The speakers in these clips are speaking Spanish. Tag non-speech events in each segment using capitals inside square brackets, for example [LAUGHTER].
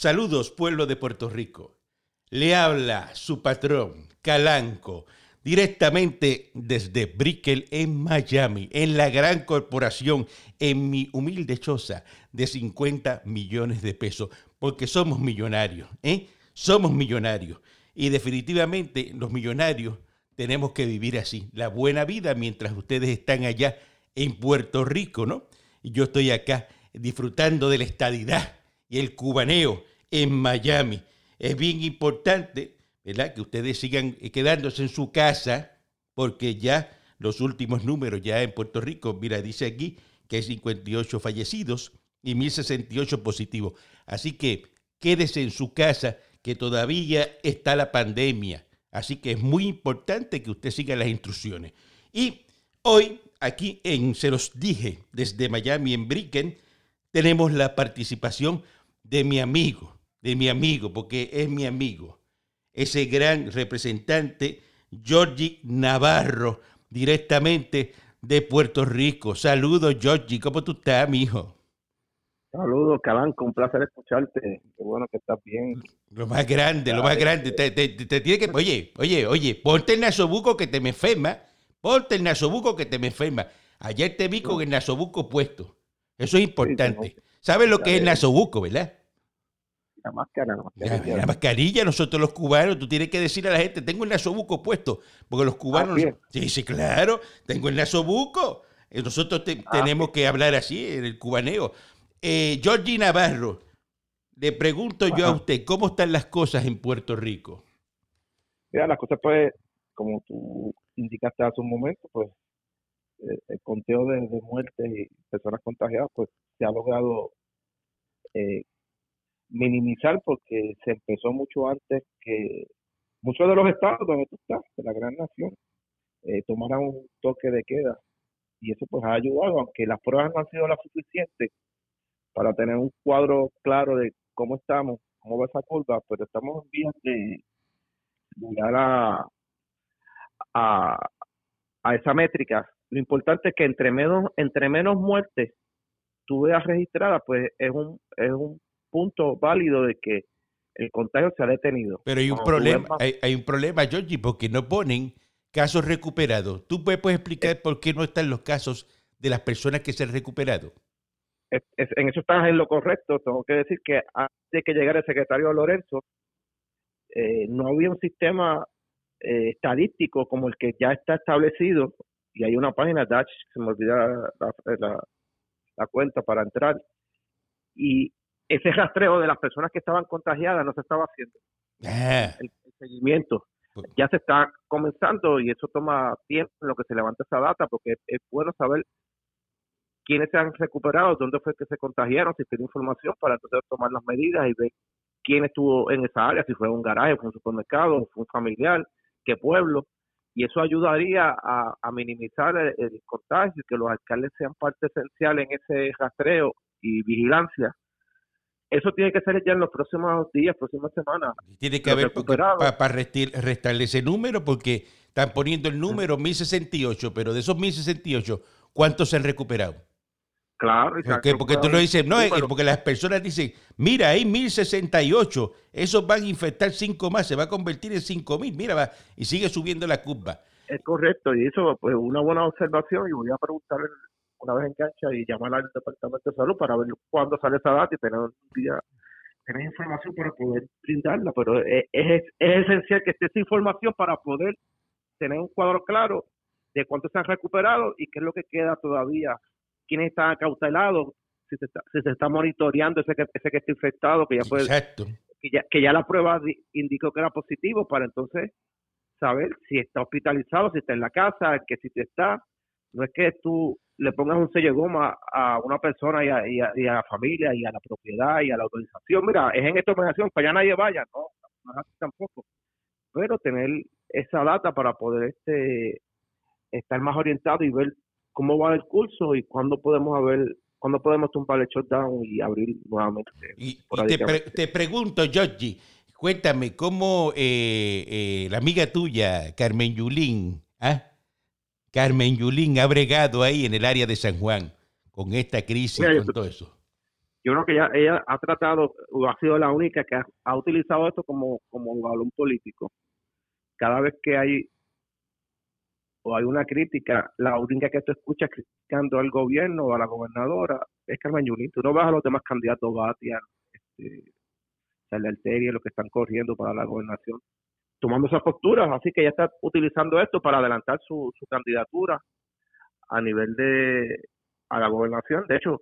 Saludos, pueblo de Puerto Rico. Le habla su patrón, Calanco, directamente desde Brickell en Miami, en la gran corporación, en mi humilde choza de 50 millones de pesos, porque somos millonarios, ¿eh? Somos millonarios. Y definitivamente los millonarios tenemos que vivir así, la buena vida mientras ustedes están allá en Puerto Rico, ¿no? Y yo estoy acá disfrutando de la estadidad y el cubaneo en Miami. Es bien importante, ¿verdad? Que ustedes sigan quedándose en su casa, porque ya los últimos números ya en Puerto Rico, mira, dice aquí que hay 58 fallecidos y 1068 positivos. Así que quédese en su casa, que todavía está la pandemia. Así que es muy importante que usted siga las instrucciones. Y hoy, aquí en Se los dije, desde Miami, en Bricken, tenemos la participación de mi amigo, de mi amigo, porque es mi amigo, ese gran representante, Georgie Navarro, directamente de Puerto Rico. Saludos, Georgie, ¿cómo tú estás, mi hijo? Saludos, Calanco, un placer escucharte. Qué bueno que estás bien. Lo más grande, lo más grande. Te, tiene que. Oye, oye, oye, ponte el nasobuco que te me enferma. Ponte el nasobuco que te me enferma. Ayer te vi con el nasobuco puesto. Eso es importante. ¿Sabes lo que es el nasobuco, verdad? La máscara, la mascarilla. La, mascarilla, nosotros los cubanos, tú tienes que decir a la gente, tengo el nasobuco puesto. Porque los cubanos. Ah, sí, sí, claro, tengo el nasobuco. Eh, nosotros ah, tenemos que hablar así, en el cubaneo. Eh, Georgie Navarro, le pregunto yo a usted, ¿cómo están las cosas en Puerto Rico? Mira, las cosas pues, como tú indicaste hace un momento, pues eh, el conteo de, muertes y personas contagiadas, pues se ha logrado eh, minimizar porque se empezó mucho antes que muchos de los estados donde tú estás, de la gran nación, eh, tomaran un toque de queda. Y eso pues ha ayudado, aunque las pruebas no han sido las suficientes, para tener un cuadro claro de cómo estamos, cómo va esa curva, pero estamos en vías de llegar a, a, esa métrica. Lo importante es que entre menos, entre menos muertes tú veas registradas, pues es un, es un punto válido de que el contagio se ha detenido. Pero hay un problema, hay, hay, un problema, Georgie, porque no ponen casos recuperados. ¿Tú puedes, puedes explicar eh. por qué no están los casos de las personas que se han recuperado? en eso estás en lo correcto. Tengo que decir que antes de que llegara el secretario Lorenzo, eh, no había un sistema eh, estadístico como el que ya está establecido. Y hay una página, Dutch, se me olvida la, la, cuenta para entrar. Y ese rastreo de las personas que estaban contagiadas no se estaba haciendo. Ah. El, seguimiento pues ya se está comenzando y eso toma tiempo en lo que se levanta esa data porque es bueno saber quiénes se han recuperado, dónde fue que se contagiaron, si tiene información para entonces tomar las medidas y ver quién estuvo en esa área, si fue un garaje, fue un supermercado, fue un familiar, qué pueblo. Y eso ayudaría a, minimizar el, contagio y que los alcaldes sean parte esencial en ese rastreo y vigilancia. Eso tiene que ser ya en los próximos días, próximas semanas. Tiene que haber para restarle ese número porque están poniendo el número 1068, pero de esos 1068, ¿cuántos se han recuperado? Claro, porque, porque tú lo dices, no, porque las personas dicen, mira, hay 1068, esos van a infectar 5 más, se va a convertir en 5000, mira, va, y sigue subiendo la curva. Es correcto, y eso pues una buena observación, y voy a preguntar una vez en cancha y llamar al Departamento de Salud para ver cuándo sale esa data y tener un día tener información para poder brindarla, pero es, es, es esencial que esté esa información para poder tener un cuadro claro de cuánto se han recuperado y qué es lo que queda todavía quiénes están cautelados, si se está, si se está monitoreando ese que, ese que está infectado, que ya puede, que ya, que ya la prueba indicó que era positivo, para entonces saber si está hospitalizado, si está en la casa, que si te está, no es que tú le pongas un sello de goma a una persona y a, y, a, la familia y a la propiedad y a la autorización. Mira, es en esta organización, para allá nadie vaya, no, no es así tampoco. Pero tener esa data para poder este estar más orientado y ver cómo va el curso y cuándo podemos haber cuándo podemos tumbar el shutdown y abrir nuevamente. Y, te, pregunto, Georgie, cuéntame, ¿cómo eh, eh, la amiga tuya, Carmen Yulín, ¿ah? Carmen Yulín ha bregado ahí en el área de San Juan con esta crisis, con todo eso? yo creo que ella, ella ha tratado, o ha sido la única que ha, utilizado esto como, como un balón político. Cada vez que hay o hay una crítica, la única que tú escuchas criticando al gobierno o a la gobernadora es Carmen Yulín. Tú no vas a los demás candidatos, Batia, este, Alteria, los que están corriendo para la gobernación, tomando esas posturas. Así que ella está utilizando esto para adelantar su, su candidatura a nivel de a la gobernación. De hecho,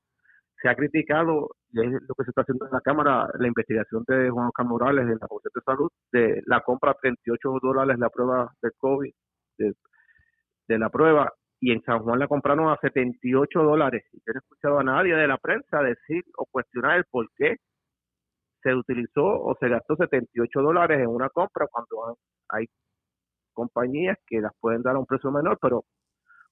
se ha criticado, y es lo que se está haciendo en la Cámara, la investigación de Juan Oscar Morales de la Comisión de Salud, de la compra a 38 dólares la prueba del COVID, de, de, la prueba, y en San Juan la compraron a 78 dólares. Y yo no he escuchado a nadie de la prensa decir o cuestionar el por qué se utilizó o se gastó 78 dólares en una compra cuando hay compañías que las pueden dar a un precio menor, pero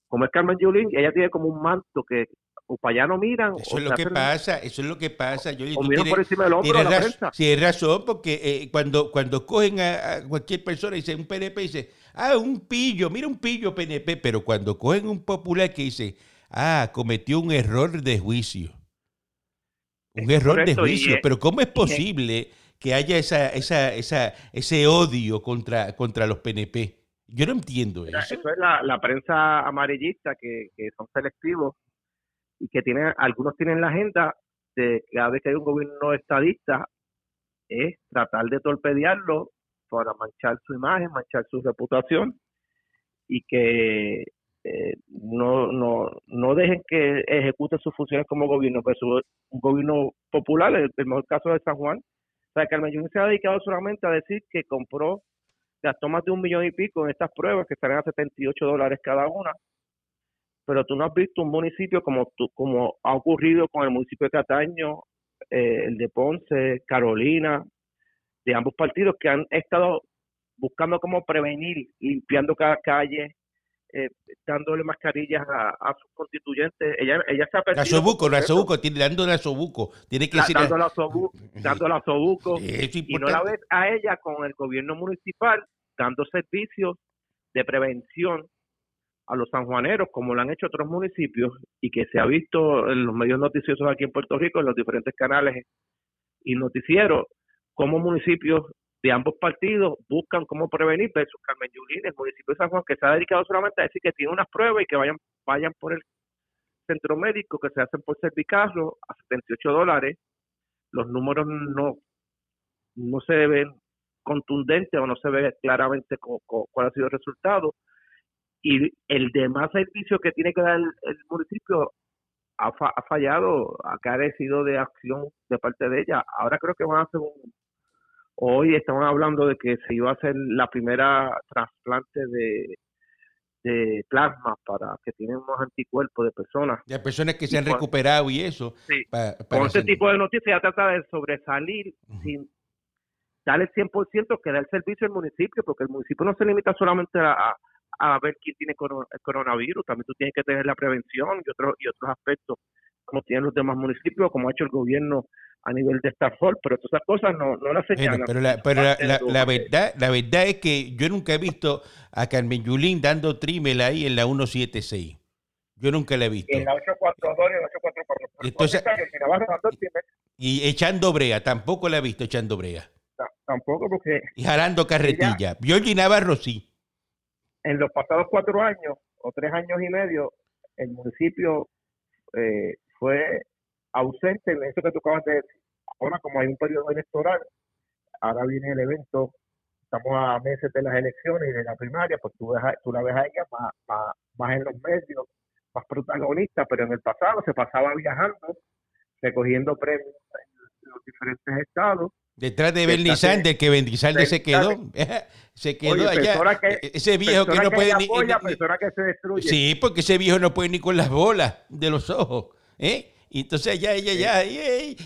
como es Carmen Yulín, ella tiene como un manto que o para allá no miran. Eso es lo que pasa, eso es lo que pasa. Yo, o miran por encima del hombro la prensa. Sí, es razón, porque eh, cuando, cuando cogen a, cualquier persona y dice un PNP, dice, ah, un pillo, mira un pillo PNP, pero cuando cogen un popular que dice, ah, cometió un error de juicio. Un error de juicio, pero ¿cómo es posible que haya esa, esa, esa, ese odio contra, contra los PNP? Yo no entiendo eso. Eso es la, la prensa amarillista que, que son selectivos y que tienen, algunos tienen la agenda de cada vez que hay un gobierno estadista es tratar de torpedearlo para manchar su imagen, manchar su reputación y que eh, no, no, no dejen que ejecute sus funciones como gobierno, pues un gobierno popular, el, mejor caso de San Juan. O sea, Carmen Yulín se ha dedicado solamente a decir que compró, gastó más de un millón y pico en estas pruebas que estarán a 78 dólares cada una, pero tú no has visto un municipio como, como ha ocurrido con el municipio de Cataño, eh, el de Ponce, Carolina, de ambos partidos que han estado buscando cómo prevenir, limpiando cada calle, eh, dándole mascarillas a, sus constituyentes. Ella, ella se ha perdido. Sobuco, la Sobuco, tiene, dándole a Sobuco. Tiene que. Dándole a Sobuco. dándole a Sobuco y no la ves a ella con el gobierno municipal dando servicios de prevención a los sanjuaneros, como lo han hecho otros municipios, y que se ha visto en los medios noticiosos aquí en Puerto Rico, en los diferentes canales y noticieros, como municipios de ambos partidos buscan cómo prevenir versus Carmen Yulín, el municipio de San Juan, que se ha dedicado solamente a decir que tiene unas pruebas y que vayan, vayan por el centro médico, que se hacen por cervicarlo a 78 dólares. Los números no, no se ven contundentes o no se ve claramente cuál ha sido el resultado y el demás servicio que tiene que dar el, municipio ha, fallado, ha carecido de acción de parte de ella. Ahora creo que van a hacer un... Hoy estaban hablando de que se iba a hacer la primera trasplante de, de plasma para que tienen más anticuerpos de personas. De personas que se han recuperado y eso. Sí. con este tipo de noticias ya trata de sobresalir sin dar el 100% que da el servicio al municipio, porque el municipio no se limita solamente a, a ver quién tiene coronavirus, también tú tienes que tener la prevención y otros y otros aspectos como tienen los demás municipios, como ha hecho el gobierno a nivel de Stafford, pero todas esas cosas no, no las señalan. pero la, pero la, la, verdad, la verdad es que yo nunca he visto a Carmen Yulín dando trímel ahí en la 176. Yo nunca la he visto. En la 842 y en la 844. Entonces, y echando brea, tampoco la he visto echando brea. tampoco porque... Y jalando carretilla. Ella, Navarro sí en los pasados cuatro años o tres años y medio, el municipio eh, fue ausente en eso que tú acabas de decir. Ahora, como hay un periodo electoral, ahora viene el evento, estamos a meses de las elecciones y de la primaria, pues tú, tú la ves a ella más, más, en los medios, más protagonista, pero en el pasado se pasaba viajando, recogiendo premios en los diferentes estados Detrás de Bernie Sanders, que Bernie Sanders [LAUGHS] se quedó, se quedó allá. E-, ese viejo que, no puede ni, Sí, porque ese viejo no puede ni con las bolas de los ojos. ¿Eh? Y entonces allá ella ya, ay,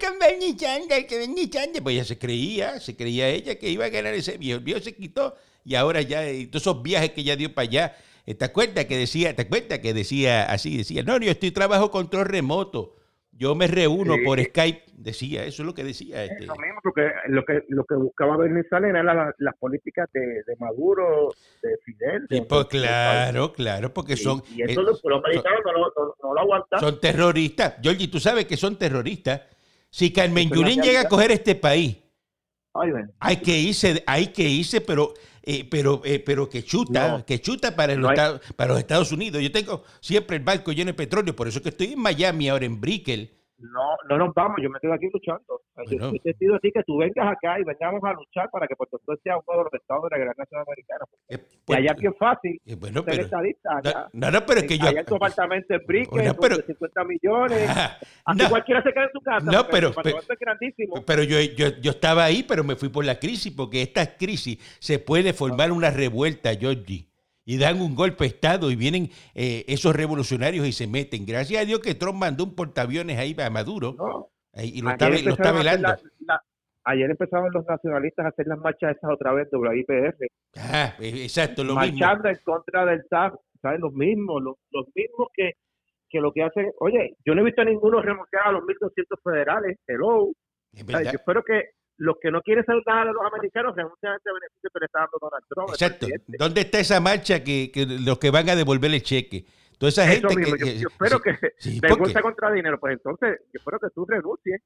con Bernie Sanders, que Bernie Sanders, pues ya se creía, se creía ella que iba a ganar ese viejo. El viejo se quitó y ahora ya, todos esos viajes que ella dio para allá, ¿te acuerdas que decía, te acuerdas que decía así, decía, no, yo estoy trabajo control remoto yo me reúno por Skype, decía, eso es lo que decía. Este. Eso mismo, porque lo que, lo que buscaba eran las políticas de, Maduro, de Fidel. pues claro, claro, porque son... Y eso los, americanos no, lo, aguantan. Son terroristas. Georgie, tú sabes que son terroristas. Si Carmen Yulín llega a coger este país, hay que irse, hay que irse, pero eh, pero eh, pero que chuta, que chuta para, los Estados, para los Estados Unidos. Yo tengo siempre el barco lleno de petróleo, por eso que estoy en Miami ahora en Brickell no, no nos vamos, yo me quedo aquí luchando. Yo, te pido a ti que tú vengas acá y vengamos a luchar para que Puerto Rico sea uno de los estados de la Gran Nación Americana. Eh, y allá es bien fácil eh, bueno, pero, no, no, pero es que yo... Allá en tu apartamento en Brickell, pero, 50 millones. [LAUGHS] Así cualquiera se queda en su casa. No, pero, pero, es grandísimo. pero yo, yo, yo estaba ahí, pero me fui por la crisis, porque esta crisis se puede formar una revuelta, Georgie y dan un golpe de Estado y vienen eh, esos revolucionarios y se meten. Gracias a Dios que Trump mandó un portaaviones ahí a Maduro y lo está, velando. ayer empezaron los nacionalistas a hacer las marchas esas otra vez, WIPR. Ah, exacto, lo Marchando en contra del TAF, ¿saben? Los mismos, los, mismos que, que lo que hacen. Oye, yo no he visto a ninguno renunciar a los 1.200 federales. Hello. yo espero que los que no quieren saludar a los americanos renuncian a este beneficio que le está dando Donald Trump. Exacto. ¿Dónde está esa marcha que, que, los que van a devolver el cheque? Toda esa gente mismo. Que, yo, espero que sí, te contra dinero. Pues entonces, yo espero que tú renuncies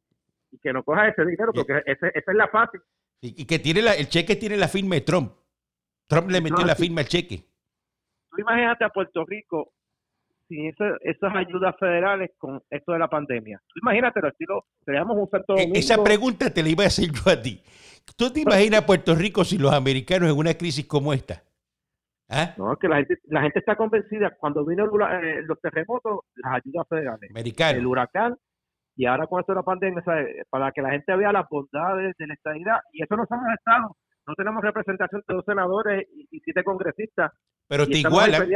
y que no cojas ese dinero, porque esa es la fácil. Y, que tiene la, el cheque tiene la firma de Trump. Trump le metió la firma al cheque. Tú imagínate a Puerto Rico sin esas ayudas federales con esto de la pandemia. Imagínate, estilo, seríamos un Santo e, Esa pregunta te la iba a hacer yo a ti. ¿Tú te imaginas Puerto Rico si los americanos en una crisis como esta? ¿Ah? No, que la gente, la gente está convencida. Cuando vino eh, los terremotos, las ayudas federales, el huracán, y ahora con esto de la pandemia, para que la gente vea las bondades de la estadidad, y eso no somos estados, no tenemos representación de dos senadores y siete congresistas pero te igualan,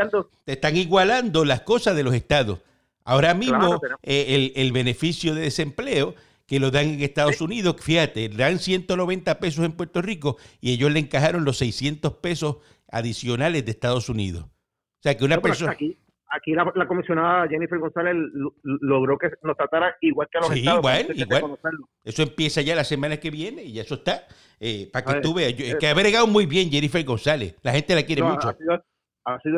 te están igualando las cosas de los estados. Ahora mismo eh, el, beneficio de desempleo que lo dan en Estados Unidos, fíjate, dan 190 pesos en Puerto Rico y ellos le encajaron los 600 pesos adicionales de Estados Unidos. O sea que una persona... Aquí, aquí la, comisionada Jennifer González logró que nos tratara igual que a los sí, Igual, igual. Eso empieza ya la semana que viene y ya eso está. Eh, para que tú veas. es que ha bregado muy bien Jennifer González. La gente la quiere mucho ha sido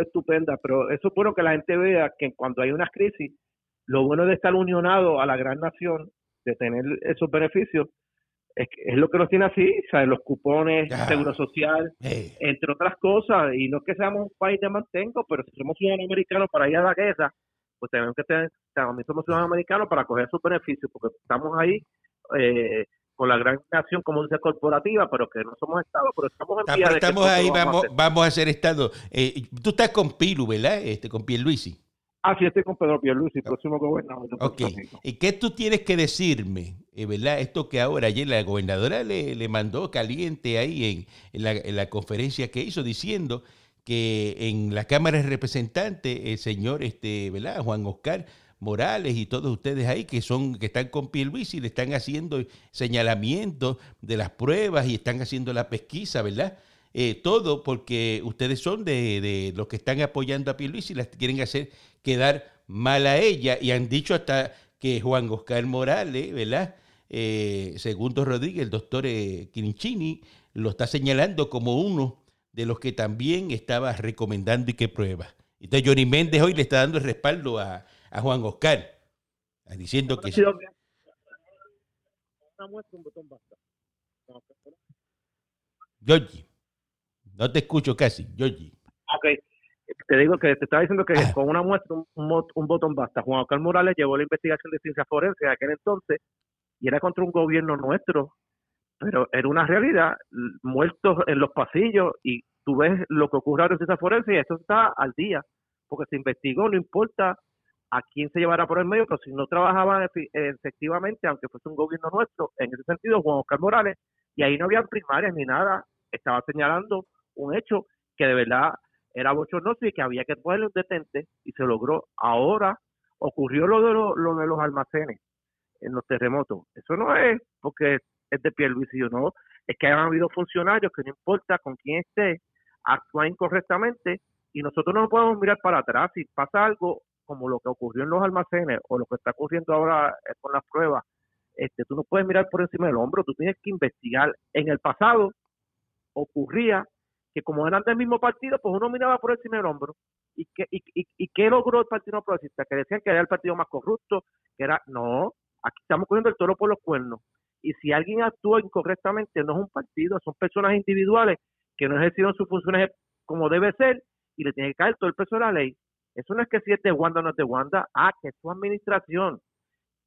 estupenda, pero eso es bueno que la gente vea que cuando hay una crisis, lo bueno de estar unionado a la gran nación, de tener esos beneficios, es, es lo que nos tiene así, ¿sabes? los cupones, seguro social, entre otras cosas, y no es que seamos un país de mantengo, pero si somos ciudadanos americanos para ir a la guerra, pues tenemos que tener, también somos ciudadanos americanos para coger esos beneficios, porque estamos ahí eh, con la gran nación, como dice, corporativa, pero que no somos Estado, pero estamos en vía Estamos ahí, vamos, vamos a ser Estado. Eh, tú estás con Pilu, ¿verdad? Este, con Pierluisi. Ah, sí, estoy con Pedro Pierluisi, próximo gobernador. Ok. ¿Y qué tú tienes que decirme, eh, verdad? Esto que ahora ayer la gobernadora le, le mandó caliente ahí en, la, en la conferencia que hizo, diciendo que en la Cámara de Representantes, el señor, este, ¿verdad? Juan Oscar Morales y todos ustedes ahí que son que están con Luis y le están haciendo señalamientos de las pruebas y están haciendo la pesquisa, ¿verdad? Eh, todo porque ustedes son de, los que están apoyando a Luis y las quieren hacer quedar mal a ella y han dicho hasta que Juan Oscar Morales, ¿verdad? Eh, segundo Rodríguez, el doctor eh, lo está señalando como uno de los que también estaba recomendando y que prueba. Entonces Johnny Méndez hoy le está dando el respaldo a, a Juan Oscar, diciendo que... Georgie, no te escucho casi, Georgie. Ok, te digo que te estaba diciendo que ah. con una muestra, un, un, botón basta. Juan Oscar Morales llevó la investigación de ciencia forense en aquel entonces y era contra un gobierno nuestro, pero era una realidad, muertos en los pasillos y tú ves lo que ocurre en ciencia forense y esto está al día, porque se investigó, no importa a quién se llevará por el medio, pero si no trabajaba efectivamente, aunque fuese un gobierno nuestro, en ese sentido, Juan Oscar Morales, y ahí no había primarias ni nada, estaba señalando un hecho que de verdad era bochornoso y que había que ponerle un detente y se logró. Ahora ocurrió lo de, lo, de los almacenes en los terremotos. Eso no es porque es de Pierluisi, no, es que han habido funcionarios que no importa con quién esté, actúan incorrectamente y nosotros no podemos mirar para atrás. Si pasa algo, como lo que ocurrió en los almacenes o lo que está ocurriendo ahora eh, con las pruebas, este, tú no puedes mirar por encima del hombro, tú tienes que investigar. En el pasado ocurría que como eran del mismo partido, pues uno miraba por encima del hombro. ¿Y qué, y, y, qué logró el Partido Progresista? Que decían que era el partido más corrupto, que era, no, aquí estamos cogiendo el toro por los cuernos. Y si alguien actúa incorrectamente, no es un partido, son personas individuales que no ejercieron sus funciones como debe ser y le tiene que caer todo el peso de la ley. Eso no es que si es de Wanda o no es de Wanda, ah, que es su administración,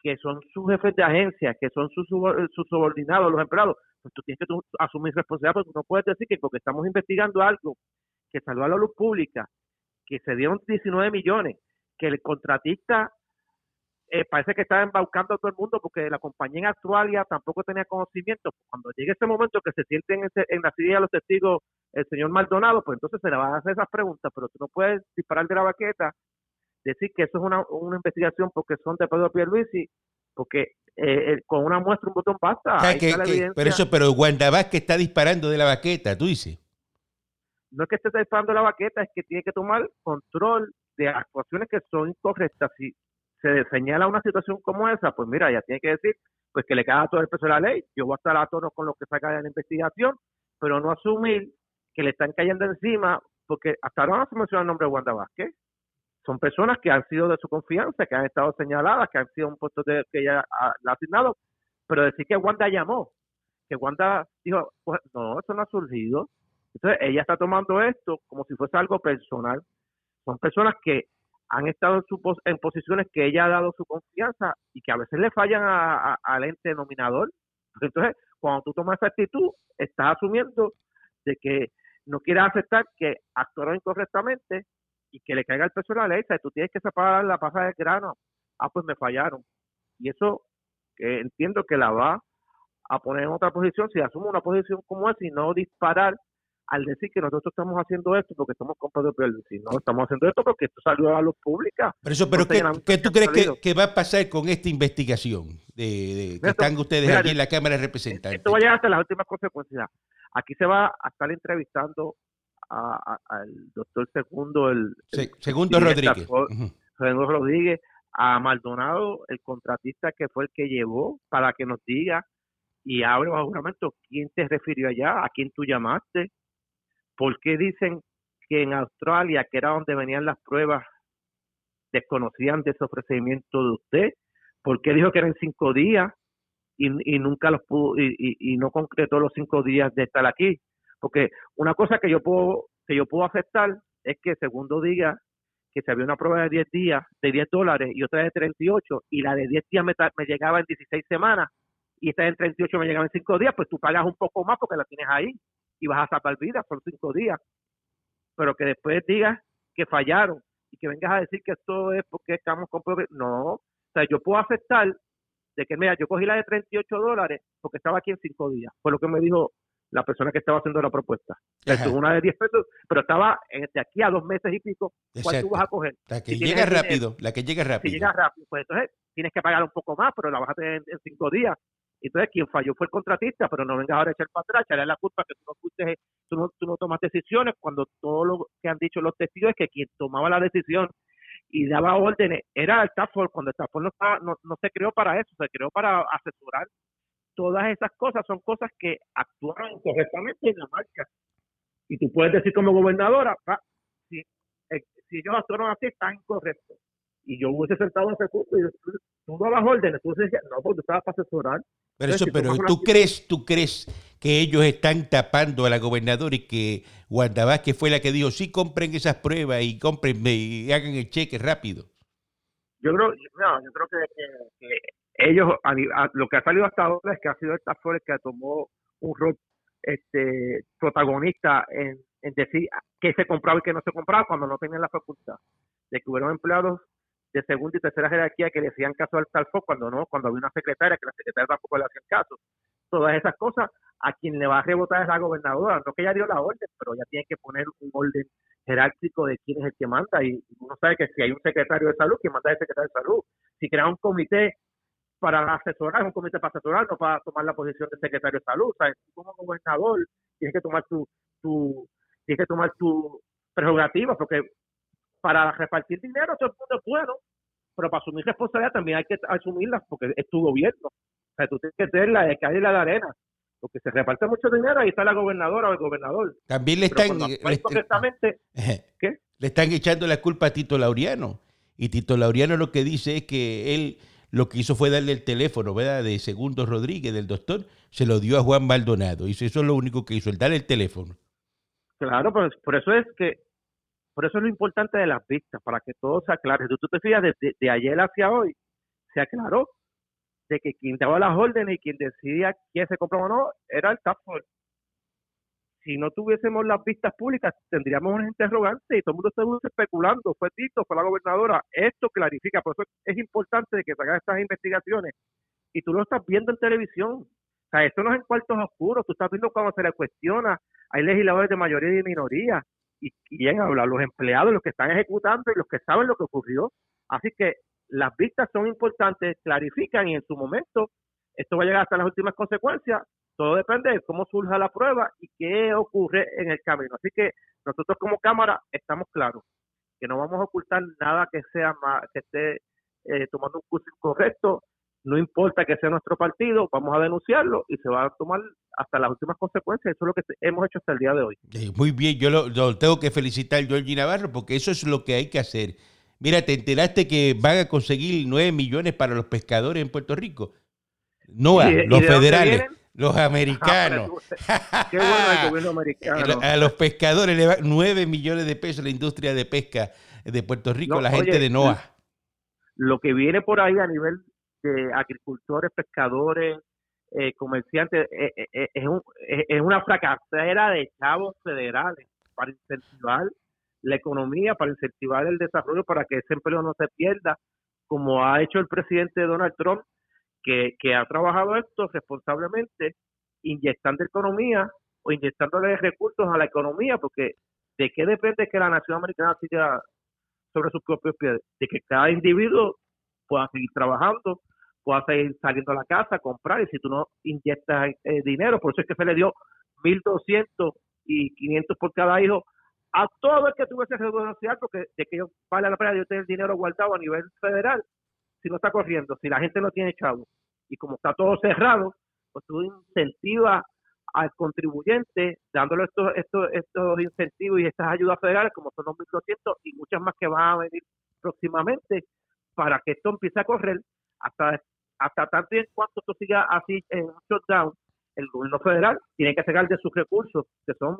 que son sus jefes de agencia, que son sus, sus subordinados, los empleados, pues tú tienes que asumir responsabilidad, porque no puedes decir que porque estamos investigando algo que salió a la luz pública, que se dieron 19 millones, que el contratista eh, parece que está embaucando a todo el mundo porque la compañía en Australia tampoco tenía conocimiento. Cuando llegue ese momento que se sienten en, en la silla de los testigos el señor Maldonado, pues entonces se le van a hacer esas preguntas, pero tú no puedes disparar de la baqueta, decir que eso es una, una investigación porque son de Pedro Pierluisi, porque eh, con una muestra, un botón basta. pero eso, pero Wanda que está disparando de la baqueta, tú dices. No es que esté disparando de la baqueta, es que tiene que tomar control de actuaciones que son incorrectas. Si se señala una situación como esa, pues mira, ya tiene que decir pues que le caga todo el peso de la ley. Yo voy a estar a tono con lo que saca de la investigación, pero no asumir que le están cayendo encima, porque hasta ahora no se menciona el nombre de Wanda Vázquez. Son personas que han sido de su confianza, que han estado señaladas, que han sido un puesto de, que ella ha, ha asignado, pero decir que Wanda llamó, que Wanda dijo, pues, no, eso no ha surgido. Entonces ella está tomando esto como si fuese algo personal. Son personas que han estado en, su, en posiciones que ella ha dado su confianza y que a veces le fallan al ente denominador. Entonces, cuando tú tomas esa actitud, estás asumiendo de que no quieres aceptar que actuaron incorrectamente y que le caiga el peso de la ley. Tú tienes que separar la pasa del grano. Ah, pues me fallaron. Y eso que entiendo que la va a poner en otra posición si asume una posición como esa y no disparar al decir que nosotros estamos haciendo esto porque estamos con Pedro si no estamos haciendo esto porque esto salió a la luz pública. Pero, eso, pero ¿qué, tú crees que, va a pasar con esta investigación de, que están ustedes aquí en la Cámara de Representantes? Esto va a llegar hasta las últimas consecuencias. Aquí se va a estar entrevistando al doctor Segundo, el, Segundo Rodríguez. Segundo Rodríguez, a Maldonado, el contratista que fue el que llevó, para que nos diga y abre bajo juramento quién te refirió allá, a quién tú llamaste, ¿Por qué dicen que en Australia, que era donde venían las pruebas, desconocían de ese ofrecimiento de usted? ¿Por qué dijo que eran cinco días y, nunca los pudo y, no concretó los cinco días de estar aquí? Porque una cosa que yo puedo que yo puedo aceptar es que segundo diga que se había una prueba de 10 días, de 10 dólares y otra de 38 y la de 10 días me, llegaba en 16 semanas y esta de 38 me llegaba en 5 días, pues tú pagas un poco más porque la tienes ahí y vas a salvar vidas por cinco días. Pero que después digas que fallaron y que vengas a decir que esto es porque estamos con No, o sea, yo puedo aceptar de que, mira, yo cogí la de 38 dólares porque estaba aquí en cinco días. Fue lo que me dijo la persona que estaba haciendo la propuesta. Es una de 10 pesos, pero estaba de aquí a dos meses y pico. ¿Cuál tú vas a coger? La que llega rápido, la que llega rápido. Si llega rápido, pues entonces tienes que pagar un poco más, pero la vas a tener en cinco días. Entonces, quien falló fue el contratista, pero no vengas ahora a echar para atrás, echarle la culpa que tú no, fuiste, tú no, tú no tomas decisiones, cuando todo lo que han dicho los testigos es que quien tomaba la decisión y daba órdenes era el Task cuando Task no, no, no se creó para eso, se creó para asesorar. Todas esas cosas son cosas que actuaron incorrectamente en la marca. Y tú puedes decir como gobernadora, si, eh, si ellos actuaron así, está incorrecto. Y yo hubiese sentado y tú dabas órdenes, tú decías, no, porque tú estabas para asesorar. Pero eso, pero tú, crees, tú crees que ellos están tapando a la gobernadora y que Wanda Vázquez fue la que dijo, sí, compren esas pruebas y compren y hagan el cheque rápido. Yo creo, no, yo creo que, ellos, lo que ha salido hasta ahora es que ha sido esta Flores que tomó un rol este, protagonista en, en decir qué se compraba y qué no se compraba cuando no tenían la facultad. De que hubieron empleados de segunda y tercera jerarquía que le hacían caso al talfo cuando no, cuando había una secretaria que la secretaria tampoco le hacían caso. Todas esas cosas, a quien le va a rebotar es la gobernadora, no que ella dio la orden, pero ella tiene que poner un orden jerárquico de quién es el que manda y uno sabe que si hay un secretario de salud, quien manda es el secretario de salud. Si crea un comité para asesorar, un comité para asesorar, no para tomar la posición de secretario de salud. O sea, como gobernador tienes que tomar tu, tu tienes que tomar tu prerrogativa porque para repartir dinero todo el mundo es bueno, pero para asumir responsabilidad también hay que asumirla porque es tu gobierno. O sea, tú tienes que tener la de calle y la de arena. Porque se reparte mucho dinero, ahí está la gobernadora o el gobernador. También le están, le, [LAUGHS] ¿qué? le están echando la culpa a Tito Laureano. Y Tito Laureano lo que dice es que él lo que hizo fue darle el teléfono, ¿verdad? De Segundo Rodríguez, del doctor, se lo dio a Juan Maldonado. Y eso es lo único que hizo, el darle el teléfono. Claro, pues por eso es que, por eso es lo importante de las vistas, para que todo se aclare. Si tú te fijas, de, ayer hacia hoy, se aclaró de que quien daba las órdenes y quien decidía quién se compraba o no era el Task Si no tuviésemos las vistas públicas, tendríamos una interrogante y todo el mundo estaría especulando. Fue Tito, fue la gobernadora. Esto clarifica, por eso es importante que se hagan estas investigaciones. Y tú lo estás viendo en televisión. O sea, esto no es en cuartos oscuros. Tú estás viendo cuando se le cuestiona. Hay legisladores de mayoría y minoría. Y quién habla, los empleados, los que están ejecutando y los que saben lo que ocurrió. Así que las vistas son importantes, clarifican y en su momento esto va a llegar hasta las últimas consecuencias. Todo depende de cómo surja la prueba y qué ocurre en el camino. Así que nosotros como Cámara estamos claros que no vamos a ocultar nada que sea más, que esté eh, tomando un curso incorrecto. No importa que sea nuestro partido, vamos a denunciarlo y se va a tomar hasta las últimas consecuencias. Eso es lo que hemos hecho hasta el día de hoy. Muy bien, yo lo, tengo que felicitar, Georgie Navarro, porque eso es lo que hay que hacer. Mira, ¿te enteraste que van a conseguir 9 millones para los pescadores en Puerto Rico? No, los federales, los americanos. Ah, [LAUGHS] qué bueno el gobierno americano. A los pescadores le van 9 millones de pesos la industria de pesca de Puerto Rico, la gente de NOAA. Lo que viene por ahí a nivel de agricultores, pescadores, eh, comerciantes, eh, eh, es, un, es una fracasera de chavos federales para incentivar la economía, para incentivar el desarrollo, para que ese empleo no se pierda, como ha hecho el presidente Donald Trump, que, que ha trabajado esto responsablemente, inyectando economía o inyectándole recursos a la economía, porque ¿de qué depende que la nación americana siga sobre sus propios pies? De que cada individuo pueda seguir trabajando, pueda seguir saliendo a la casa, comprar, y si tú no inyectas eh, dinero, por eso es que se le dio 1.200 y 500 por cada hijo a todo el que tuviese seguro social, porque de que vale la pena de tener dinero guardado a nivel federal, si no está corriendo, si la gente no tiene chavo, y como está todo cerrado, pues tú incentivas al contribuyente dándole estos, estos, estos incentivos y estas ayudas federales, como son los 1.200 y muchas más que van a venir próximamente, para que esto empiece a correr hasta, hasta tanto y en cuanto esto siga así en un shutdown, el gobierno federal tiene que sacar de sus recursos, que son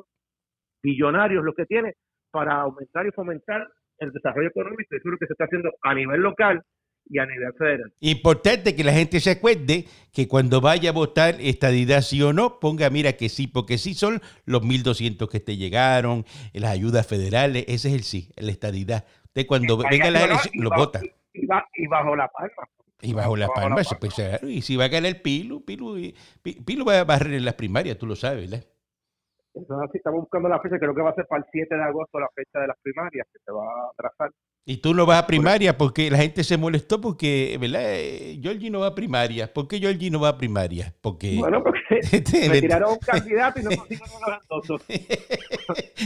billonarios lo que tiene para aumentar y fomentar el desarrollo económico. Eso es lo que se está haciendo a nivel local y a nivel federal. Importante que la gente se acuerde que cuando vaya a votar estadidad sí o no, ponga mira que sí, porque sí son los 1.200 que te llegaron, las ayudas federales, ese es el sí, la estadidad. Usted cuando venga la elección lo vota. Y, bajo la palma. Y bajo la palma, pues, y si va a ganar Pilu, Pilu, Pilu va a barrer en las primarias, tú lo sabes, ¿verdad? Entonces, estamos buscando la fecha, creo que va a ser para el 7 de agosto la fecha de las primarias, que se va a trazar. Y tú no vas a primaria porque la gente se molestó porque, ¿verdad? Eh, Georgie no va a primaria. ¿Por qué Georgie no va a primaria? Porque... Bueno, porque [LAUGHS] me tiraron un candidato y no [LAUGHS] consiguieron [LAUGHS] los endosos.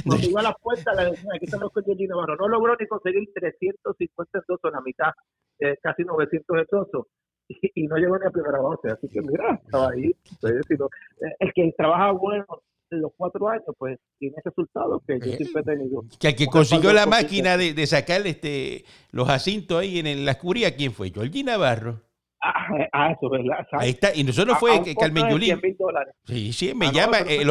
Cuando iba a la puerta, decía, aquí estamos con Georgie Navarro. No logró ni conseguir 350 endosos en la mitad, eh, casi 900 endosos. Y, y, no llegó ni a primera base. Así que, mira, estaba ahí. Entonces, eh, el que trabaja bueno los cuatro años, pues tiene resultados que yo siempre he tenido. Que el que consiguió la máquina de, de, sacar este, los asintos ahí en, la oscuridad, ¿quién fue? Georgie Navarro. Ah, ah, eso, ¿verdad? Ahí está, y nosotros fue que Carmen Yulín. Sí, sí, me ah, llama, el,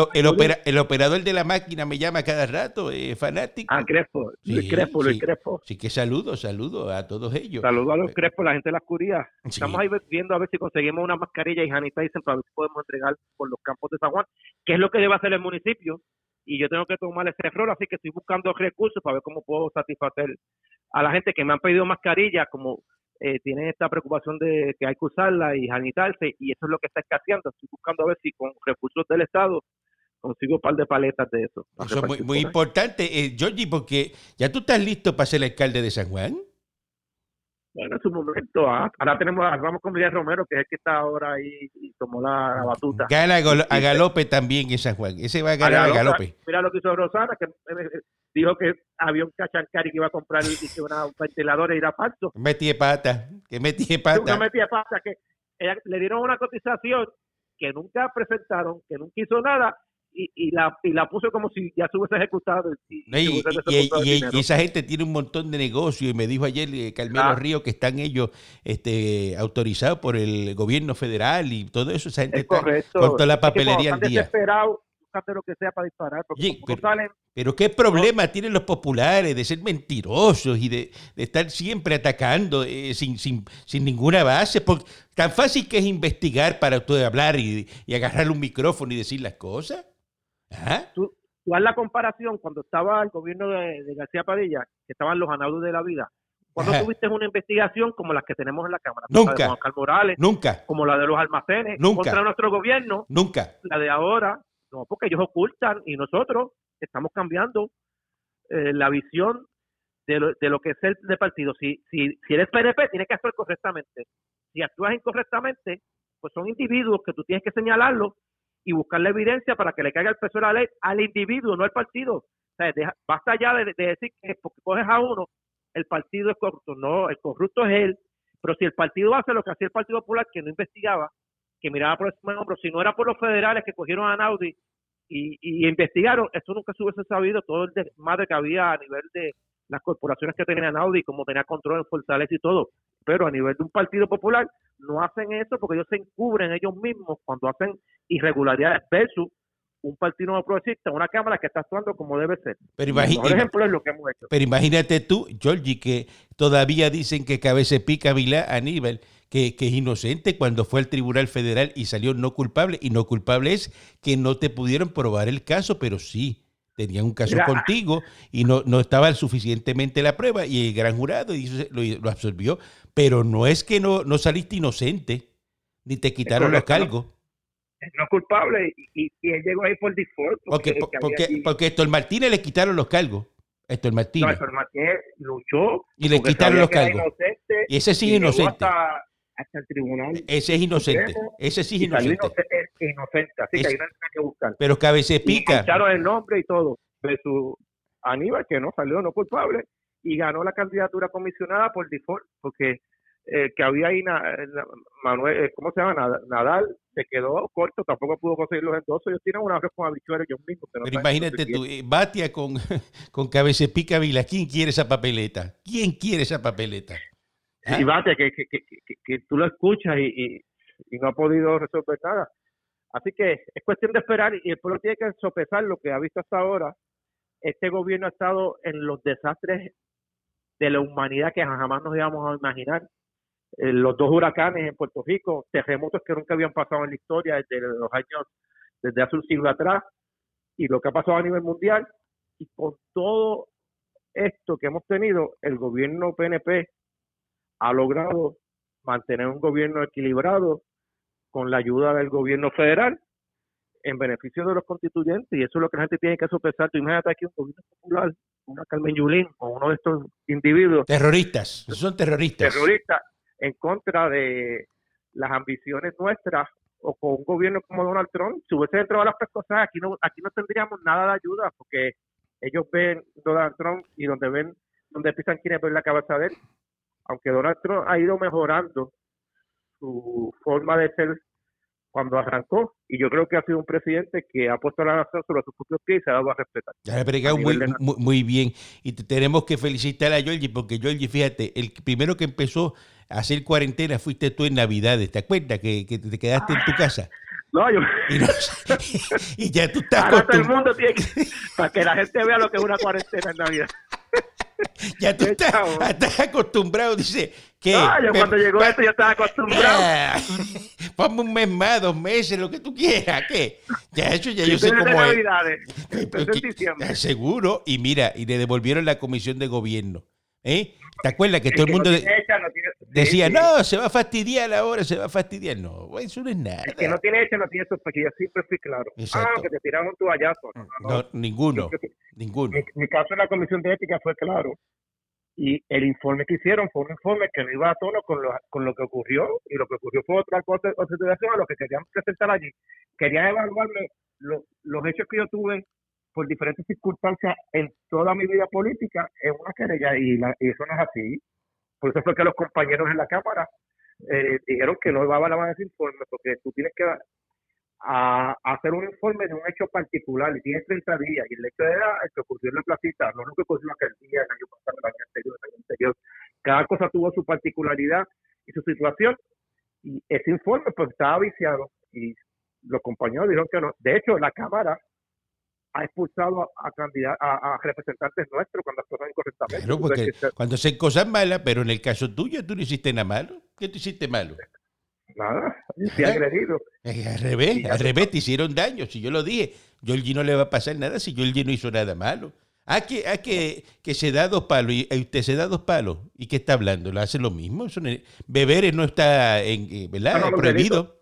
el, operador de la máquina me llama cada rato, eh, fanático. Ah, Crespo, Luis Crespo, Luis Crespo. Sí, que saludo, saludo a todos ellos. Saludo a los Crespo, la gente de la oscuridad. Estamos ahí viendo a ver si conseguimos una mascarilla y dicen para ver si podemos entregar por los campos de San Juan, que es lo que debe hacer el municipio. Y yo tengo que tomar ese rol, así que estoy buscando recursos para ver cómo puedo satisfacer a la gente que me han pedido mascarillas, como eh, tienen esta preocupación de que hay que usarla y sanitarse y eso es lo que está escaseando. Estoy buscando a ver si con recursos del Estado consigo un par de paletas de eso. Eso es muy, importante, eh, Georgie, porque ya tú estás listo para ser el alcalde de San Juan. Bueno, en su momento. Ah. Ahora tenemos, vamos con Miguel Romero, que es el que está ahora ahí y tomó la, batuta. Gana a Galope también en San Juan. Ese va a ganar a Galope. Mira lo que hizo Rosana, que eh, dijo que había un cachancari que iba a comprar y una, un ventilador y era falso. Metí pata, que metí de pata. Nunca metí pata, que le dieron una cotización que nunca presentaron, que nunca hizo nada y, y la y la puso como si ya se hubiese ejecutado. Y, No, y Y, y- y- y esa gente tiene un montón de negocio y me dijo ayer eh, Carmelo Ah. Río que están ellos este, autorizados por el gobierno federal y todo eso. Esa gente es está correcto. con toda la Es que cuando papelería al día. desesperados, buscan lo que sea para disparar, porque Oye, pero- salen, Pero qué problema tienen los populares de ser mentirosos y de, de estar siempre atacando eh, sin, sin, sin ninguna base. Porque tan fácil que es investigar para usted hablar y, y agarrar un micrófono y decir las cosas. ¿Ah? tú, tú haz la comparación cuando estaba el gobierno de, de García Padilla, que estaban los anaudos de la vida. Cuando Ajá. tuviste una investigación como las que tenemos en la Cámara, Nunca. la de Juan Carlos Morales, Nunca, como la de los almacenes, Nunca. contra nuestro gobierno, nunca. la de ahora, no, porque ellos ocultan y nosotros estamos cambiando eh, la visión de lo, de lo que es el de partido. Si, si, si eres PNP, tienes que actuar correctamente. Si actúas incorrectamente, pues son individuos que tú tienes que señalarlos y buscar la evidencia para que le caiga el peso de la ley al individuo, no al partido. O sea, deja- basta ya de, de decir que porque coges a uno, el partido es corrupto. No, el corrupto es él. Pero si el partido hace lo que hacía el Partido Popular, que no investigaba, que miraba por encima del hombro, si no era por los federales que cogieron a Naudi y, y investigaron, eso nunca se hubiese sabido, todo el desmadre que había a nivel de las corporaciones que tenían Naudi, como tenía control en Fortaleza y todo. Pero a nivel de un partido popular, no hacen eso porque ellos se encubren ellos mismos cuando hacen irregularidades versus un partido no progresista, una Cámara que está actuando como debe ser. Pero, El mejor ejemplo es lo que hemos hecho. pero imagínate tú, Georgie, que todavía dicen que Cabece Pica Vilá Aníbal, que, que es inocente cuando fue al Tribunal Federal y salió no culpable. Y no culpable es que no te pudieron probar el caso, pero sí. Tenían un caso Mira. contigo y no, no estaba suficientemente la prueba y el gran jurado lo, lo absolvió. Pero no es que no, no saliste inocente, ni te quitaron los cargos. No es culpable y, y, él llegó ahí por default. Porque, que porque, allí- porque Héctor Martínez le quitaron los cargos. Héctor No, Martínez. Héctor Martínez luchó y le porque quitaron los que cargos. inocente Y ese sí es inocente. Hasta, hasta el tribunal. Ese es inocente. Ese sí es inocente. es inocente. Así Es- que ahí no hay nada que buscar. Pero cabece Y pica. echaron el nombre y todo de su Aníbal, que no salió no culpable, y ganó la candidatura comisionada por default, porque eh, que había ahí na- na- Manuel, eh, ¿cómo se llama? Nad- Nadal, se quedó corto, tampoco pudo conseguir los endosos. Ellos tienen una con habichuelos ellos mismos. que no Pero imagínate tú, eh, Batia con, [LAUGHS] con cabece pica Vila. ¿Quién quiere esa papeleta? ¿Quién quiere esa papeleta? Y bate, que, que, que, que, que tú lo escuchas y, y, y no ha podido resolver nada. Así que es cuestión de esperar y el pueblo tiene que sopesar lo que ha visto hasta ahora. Este gobierno ha estado en los desastres de la humanidad que jamás nos íbamos a imaginar. Eh, los dos huracanes en Puerto Rico, terremotos que nunca habían pasado en la historia desde los años, desde hace un siglo atrás, y lo que ha pasado a nivel mundial. Y con todo esto que hemos tenido, el gobierno PNP ha logrado mantener un gobierno equilibrado con la ayuda del gobierno federal en beneficio de los constituyentes y eso es lo que la gente tiene que sopesar. Tú imagínate aquí un gobierno popular, una Carmen Yulín o uno de estos individuos Terroristas. Son terroristas. terroristas en contra de las ambiciones nuestras o con un gobierno como Donald Trump, si hubiese entrado a las pescosas, aquí no, aquí no tendríamos nada de ayuda porque ellos ven Donald Trump y donde ven, donde piensan quieren ver la cabeza de él. Aunque Donald Trump ha ido mejorando su forma de ser cuando arrancó, y yo creo que ha sido un presidente que ha puesto la nación sobre sus propios pies y se ha dado a respetar. Ya ha muy, de- muy, muy bien. Y te- tenemos que felicitar a Georgie, porque Georgie, fíjate, el primero que empezó hacer cuarentena fuiste tú en Navidades. ¿Te acuerdas que, que te quedaste en tu casa? No, yo, Y, no- [LAUGHS] [LAUGHS] y ya tú estás ahora todo el mundo tiene que, para que la gente vea lo que es una cuarentena en Navidad. [LAUGHS] ya tú estás, acostumbrado. Dice que. Ah, yo cuando llegó esto yo estaba acostumbrado. Ah, Ponme un mes más, dos meses, lo que tú quieras. ¿Qué? Ya eso ya yo Yo sé cómo es. Navidades. Estoy en que- diciembre. ah, Seguro. Y mira, y le devolvieron la comisión de gobierno. ¿Eh? ¿Te acuerdas que El todo el mundo no de- tiene hecha no tiene- sí, decía, sí. no, se va a fastidiar ahora, se va a fastidiar? No, güey, eso no es nada. El que no tiene hecha no tiene sospecha. Yo siempre fui claro. Exacto. Ah, que te tiraron un toallazo. No, no, no. No, ninguno, ninguno. Mi, mi caso en la comisión de ética fue claro. Y el informe que hicieron fue un informe que no iba a tono con lo, con lo que ocurrió. Y lo que ocurrió fue otra cosa, otra situación a lo que querían presentar allí. Querían evaluarme lo- los hechos que yo tuve por diferentes circunstancias en toda mi vida política en una querella y, la, y eso no es así. Por eso fue que los compañeros en la Cámara eh, dijeron que no iba a avalar ese informe porque tú tienes que hacer un informe de un hecho particular y tienes 30 días y el hecho era el que ocurrió en la placita, no lo que ocurrió aquel día, el año pasado, el año anterior, el año anterior. Cada cosa tuvo su particularidad y su situación y ese informe pues estaba viciado y los compañeros dijeron que no. De hecho, la Cámara ha expulsado a, a, representantes nuestros cuando actúan incorrectamente. Claro, porque cuando hacen cosas malas, pero en el caso tuyo tú no hiciste nada malo. ¿Qué tú hiciste malo? Nada, se ha agredido. al revés, al revés, te hicieron daño. Si yo lo dije, Georgie no le va a pasar nada si Georgie no hizo nada malo. Ah, que, ah, que, que se da dos palos y usted se da dos palos. ¿Y qué está hablando? ¿Lo hace lo mismo? beber no está en, eh, ¿verdad? prohibido.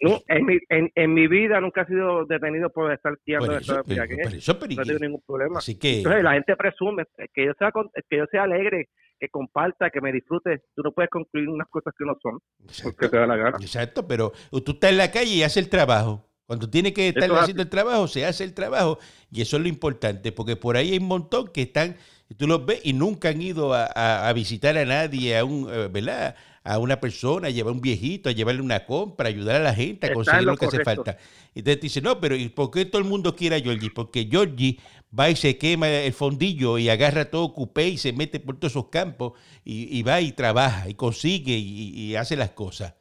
No, en mi, en, en, mi vida nunca he sido detenido por estar guiando por eso, pero, por eso, No tengo ningún problema. Así que, Entonces la gente presume que yo sea que yo sea alegre, que comparta, que me disfrute. Tú no puedes concluir unas cosas que no son, porque te da la gana. Exacto, pero tú estás en la calle y haces el trabajo. Cuando tiene que estar haciendo el trabajo, se hace el trabajo. Y eso es lo importante, porque por ahí hay un montón que están, tú los ves y nunca han ido a, a, a visitar a nadie, a un, eh, ¿verdad? A una persona, a llevar un viejito, a llevarle una compra, ayudar a la gente a conseguir lo, que hace falta. Y entonces dice, no, pero ¿y por qué todo el mundo quiere a Georgie? Porque Georgie va y se quema el fondillo y agarra todo cupé y se mete por todos esos campos y, va y trabaja y consigue y, hace las cosas.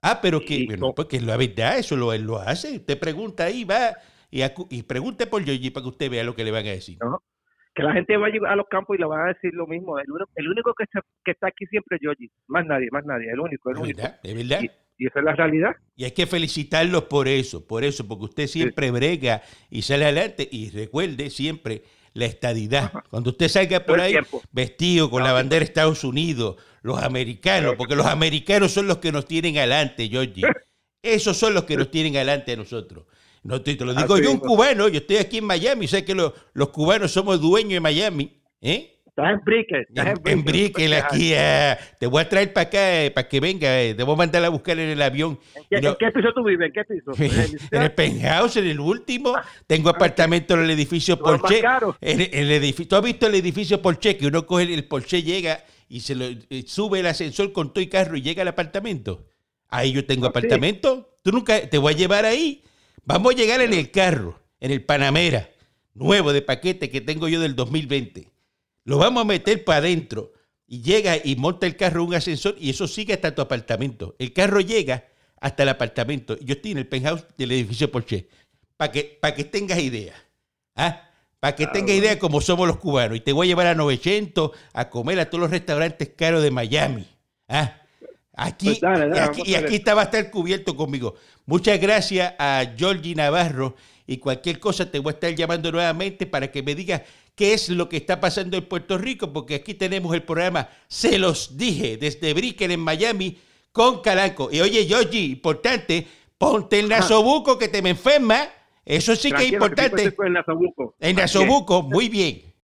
Ah, pero que, bueno, porque la verdad, eso lo, él lo hace. Usted pregunta ahí, va y, y pregunte por Georgie para que usted vea lo que le van a decir que la gente va a los campos y le van a decir lo mismo. El, único que está, que está aquí siempre es Yogi, más nadie, más nadie, el único, el único. Verdad, verdad. Y, esa es la realidad. Y hay que felicitarlos por eso, por eso, porque usted siempre brega y sale adelante y recuerde siempre la estadidad. Cuando usted salga por ahí vestido con la bandera de Estados Unidos, los americanos, porque los americanos son los que nos tienen adelante, Georgie. [LAUGHS] Esos son los que nos tienen adelante a nosotros. No te, lo digo yo, un cubano, yo estoy aquí en Miami, sé que los cubanos somos dueños de Miami. ¿eh? Estás en Brickell. en, Brickell, aquí. Eh, te voy a traer para acá, eh, para que venga. Eh, te voy a mandar a buscar en el avión. ¿En qué, piso tú vives? ¿En qué piso? [LAUGHS] en el penthouse, en el último. Tengo ah, apartamento en el edificio Porsche. En el, edificio, ¿Tú has visto el edificio Porsche? Que uno coge el Porsche, llega y se lo sube el ascensor con todo y carro y llega al apartamento. Ahí yo tengo ah, apartamento. Tú nunca te voy a llevar ahí Vamos a llegar en el carro, en el Panamera, nuevo de paquete que tengo yo del 2020. Lo vamos a meter para adentro y llega y monta el carro un ascensor y eso sigue hasta tu apartamento. El carro llega hasta el apartamento. Yo estoy en el penthouse del edificio Porsche. Para que, que tengas idea. ¿Ah? Para que tengas idea cómo somos los cubanos. Y te voy a llevar a 900 a comer a todos los restaurantes caros de Miami. ¿Ah? Aquí, pues aquí y aquí está, va a estar cubierto conmigo. Muchas gracias a Georgie Navarro y cualquier cosa te voy a estar llamando nuevamente para que me digas qué es lo que está pasando en Puerto Rico, porque aquí tenemos el programa Se los dije desde Brickell en Miami con Calanco. Y oye, Georgie, importante, ponte el nasobuco que te me enferma. Eso sí que es importante. en nasobuco. En nasobuco, muy bien.